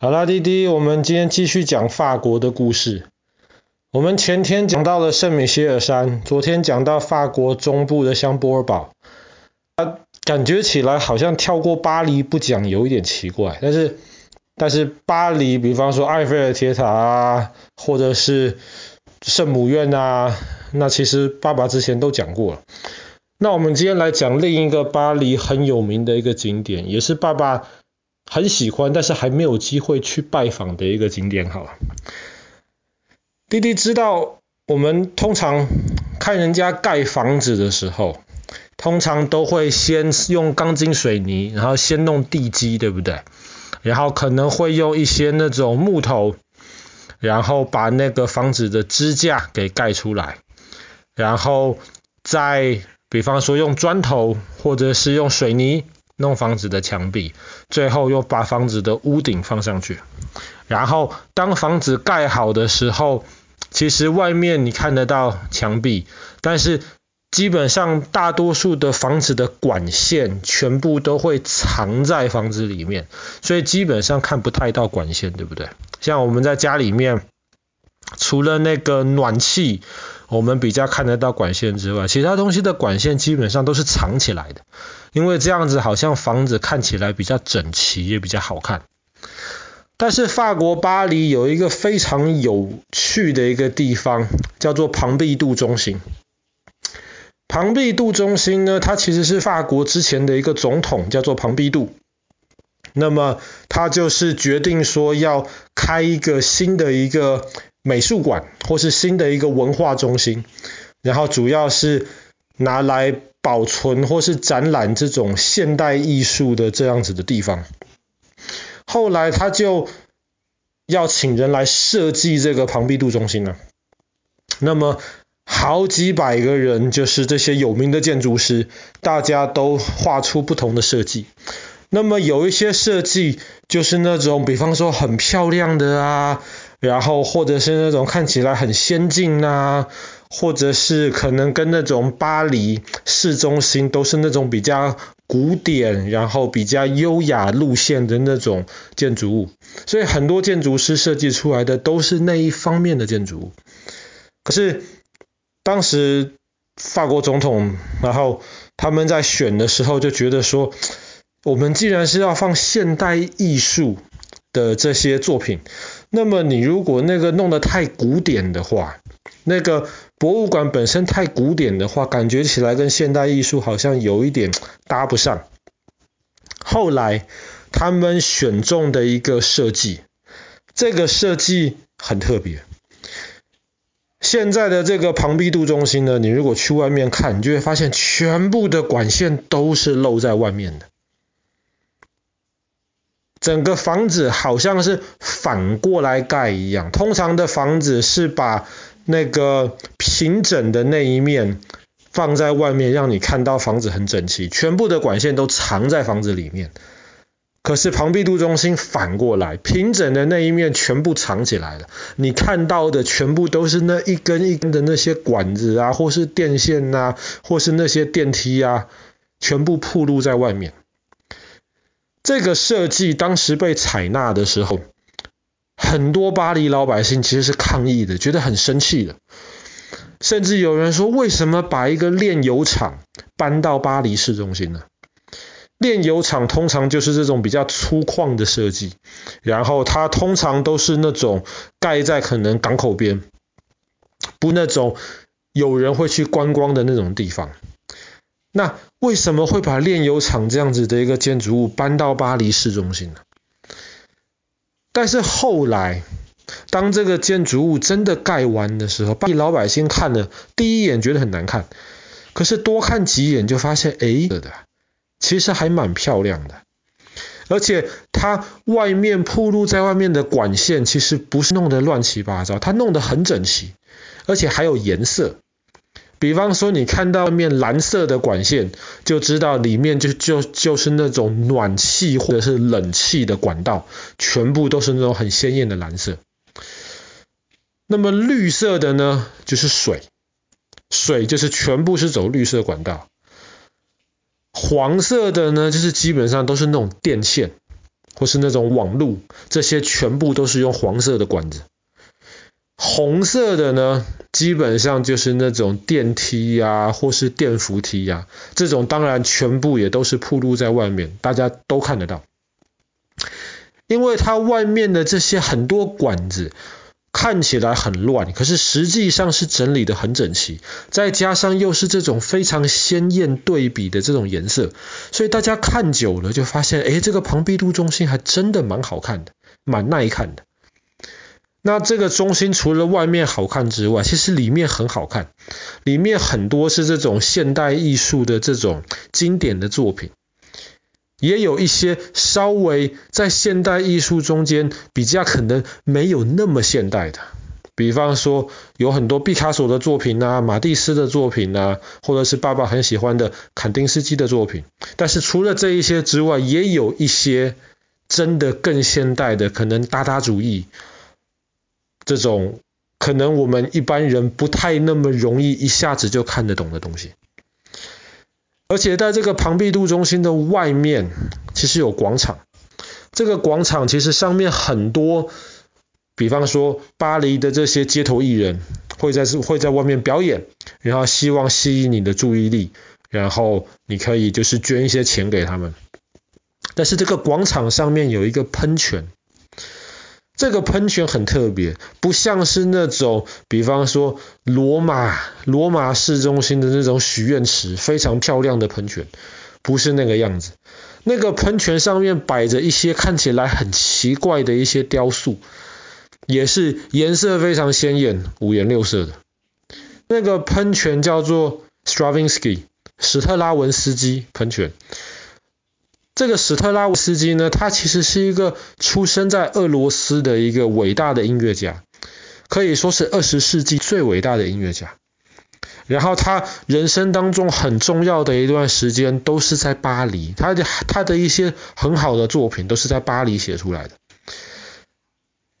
好啦，弟弟，我们今天继续讲法国的故事。我们前天讲到了圣米歇尔山，昨天讲到法国中部的香波尔堡。啊，感觉起来好像跳过巴黎不讲有一点奇怪，但是但是巴黎，比方说埃菲尔铁塔啊，或者是圣母院啊，那其实爸爸之前都讲过了。那我们今天来讲另一个巴黎很有名的一个景点，也是爸爸。很喜欢，但是还没有机会去拜访的一个景点。好，弟弟知道，我们通常看人家盖房子的时候，通常都会先用钢筋水泥，然后先弄地基，对不对？然后可能会用一些那种木头，然后把那个房子的支架给盖出来，然后再比方说用砖头或者是用水泥。弄房子的墙壁，最后又把房子的屋顶放上去。然后当房子盖好的时候，其实外面你看得到墙壁，但是基本上大多数的房子的管线全部都会藏在房子里面，所以基本上看不太到管线，对不对？像我们在家里面，除了那个暖气，我们比较看得到管线之外，其他东西的管线基本上都是藏起来的，因为这样子好像房子看起来比较整齐，也比较好看。但是法国巴黎有一个非常有趣的一个地方，叫做庞毕杜中心。庞毕杜中心呢，它其实是法国之前的一个总统，叫做庞毕杜。那么他就是决定说要开一个新的一个。美术馆或是新的一个文化中心，然后主要是拿来保存或是展览这种现代艺术的这样子的地方。后来他就要请人来设计这个庞毕度中心了。那么好几百个人，就是这些有名的建筑师，大家都画出不同的设计。那么有一些设计就是那种，比方说很漂亮的啊。然后或者是那种看起来很先进啊，或者是可能跟那种巴黎市中心都是那种比较古典，然后比较优雅路线的那种建筑物，所以很多建筑师设计出来的都是那一方面的建筑物。可是当时法国总统，然后他们在选的时候就觉得说，我们既然是要放现代艺术的这些作品。那么你如果那个弄得太古典的话，那个博物馆本身太古典的话，感觉起来跟现代艺术好像有一点搭不上。后来他们选中的一个设计，这个设计很特别。现在的这个庞毕度中心呢，你如果去外面看，你就会发现全部的管线都是露在外面的。整个房子好像是反过来盖一样，通常的房子是把那个平整的那一面放在外面，让你看到房子很整齐，全部的管线都藏在房子里面。可是庞毕度中心反过来，平整的那一面全部藏起来了，你看到的全部都是那一根一根的那些管子啊，或是电线啊，或是那些电梯啊，全部暴露在外面。这个设计当时被采纳的时候，很多巴黎老百姓其实是抗议的，觉得很生气的。甚至有人说，为什么把一个炼油厂搬到巴黎市中心呢？炼油厂通常就是这种比较粗犷的设计，然后它通常都是那种盖在可能港口边，不那种有人会去观光的那种地方。那为什么会把炼油厂这样子的一个建筑物搬到巴黎市中心呢？但是后来，当这个建筑物真的盖完的时候，巴黎老百姓看了第一眼觉得很难看，可是多看几眼就发现，哎，其实还蛮漂亮的，而且它外面铺路在外面的管线其实不是弄得乱七八糟，它弄得很整齐，而且还有颜色。比方说，你看到面蓝色的管线，就知道里面就就就是那种暖气或者是冷气的管道，全部都是那种很鲜艳的蓝色。那么绿色的呢，就是水，水就是全部是走绿色管道。黄色的呢，就是基本上都是那种电线，或是那种网路，这些全部都是用黄色的管子。红色的呢，基本上就是那种电梯呀、或是电扶梯呀、这种当然全部也都是暴露在外面，大家都看得到。因为它外面的这些很多管子看起来很乱，可是实际上是整理得很整齐，再加上又是这种非常鲜艳对比的这种颜色，所以大家看久了就发现，诶，这个庞毕度中心还真的蛮好看的，蛮耐看的。那这个中心除了外面好看之外，其实里面很好看，里面很多是这种现代艺术的这种经典的作品，也有一些稍微在现代艺术中间比较可能没有那么现代的，比方说有很多毕卡索的作品啊，马蒂斯的作品啊，或者是爸爸很喜欢的坎丁斯基的作品。但是除了这一些之外，也有一些真的更现代的，可能达达主义。这种可能我们一般人不太那么容易一下子就看得懂的东西，而且在这个庞毕度中心的外面，其实有广场。这个广场其实上面很多，比方说巴黎的这些街头艺人会在会在外面表演，然后希望吸引你的注意力，然后你可以就是捐一些钱给他们。但是这个广场上面有一个喷泉。这个喷泉很特别，不像是那种，比方说罗马罗马市中心的那种许愿池，非常漂亮的喷泉，不是那个样子。那个喷泉上面摆着一些看起来很奇怪的一些雕塑，也是颜色非常鲜艳、五颜六色的。那个喷泉叫做 Stravinsky 史特拉文斯基喷泉。这个史特拉文斯基呢，他其实是一个出生在俄罗斯的一个伟大的音乐家，可以说是二十世纪最伟大的音乐家。然后他人生当中很重要的一段时间都是在巴黎，他的他的一些很好的作品都是在巴黎写出来的。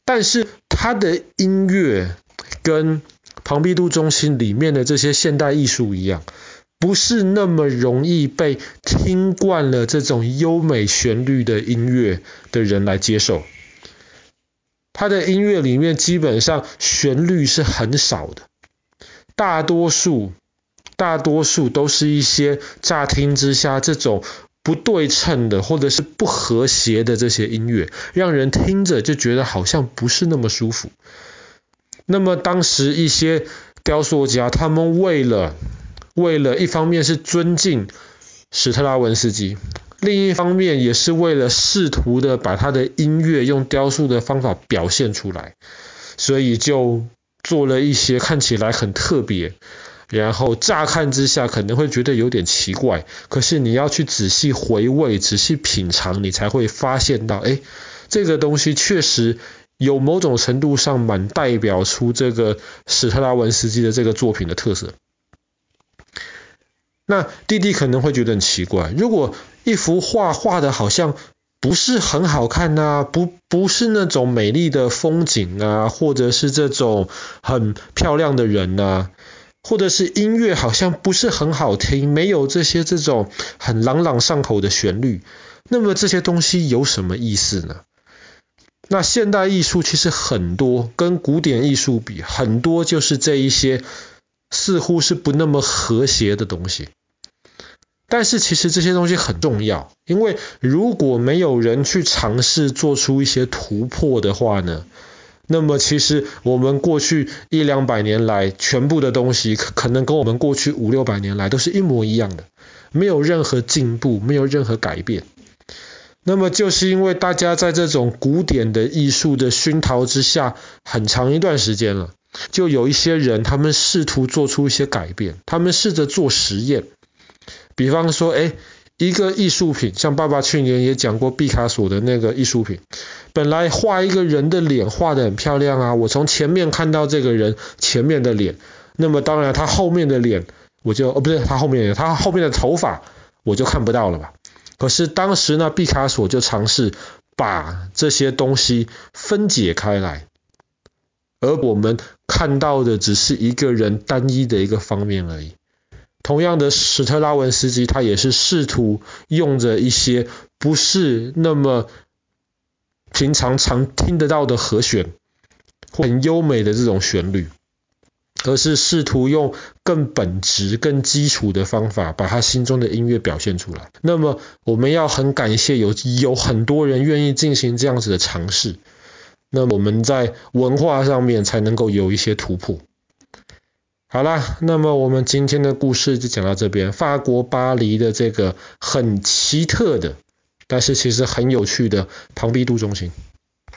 但是他的音乐跟庞毕度中心里面的这些现代艺术一样。不是那么容易被听惯了这种优美旋律的音乐的人来接受。他的音乐里面基本上旋律是很少的，大多数大多数都是一些乍听之下这种不对称的或者是不和谐的这些音乐，让人听着就觉得好像不是那么舒服。那么当时一些雕塑家，他们为了为了一方面是尊敬史特拉文斯基，另一方面也是为了试图的把他的音乐用雕塑的方法表现出来，所以就做了一些看起来很特别，然后乍看之下可能会觉得有点奇怪，可是你要去仔细回味、仔细品尝，你才会发现到，哎，这个东西确实有某种程度上蛮代表出这个史特拉文斯基的这个作品的特色。那弟弟可能会觉得很奇怪，如果一幅画画的好像不是很好看呐、不不是那种美丽的风景啊，或者是这种很漂亮的人呐、或者是音乐好像不是很好听，没有这些这种很朗朗上口的旋律，那么这些东西有什么意思呢？那现代艺术其实很多跟古典艺术比，很多就是这一些似乎是不那么和谐的东西。但是其实这些东西很重要，因为如果没有人去尝试做出一些突破的话呢，那么其实我们过去一两百年来全部的东西，可能跟我们过去五六百年来都是一模一样的，没有任何进步，没有任何改变。那么就是因为大家在这种古典的艺术的熏陶之下，很长一段时间了，就有一些人他们试图做出一些改变，他们试着做实验。比方说，哎，一个艺术品，像爸爸去年也讲过毕卡索的那个艺术品，本来画一个人的脸画得很漂亮啊，我从前面看到这个人前面的脸，那么当然他后面的脸我就，哦不是他后面，他后面的头发我就看不到了吧？可是当时呢，毕卡索就尝试把这些东西分解开来，而我们看到的只是一个人单一的一个方面而已。同样的，史特拉文斯基他也是试图用着一些不是那么平常常听得到的和弦，很优美的这种旋律，而是试图用更本质、更基础的方法，把他心中的音乐表现出来。那么，我们要很感谢有有很多人愿意进行这样子的尝试，那我们在文化上面才能够有一些突破。好啦，那么我们今天的故事就讲到这边。法国巴黎的这个很奇特的，但是其实很有趣的庞毕度中心。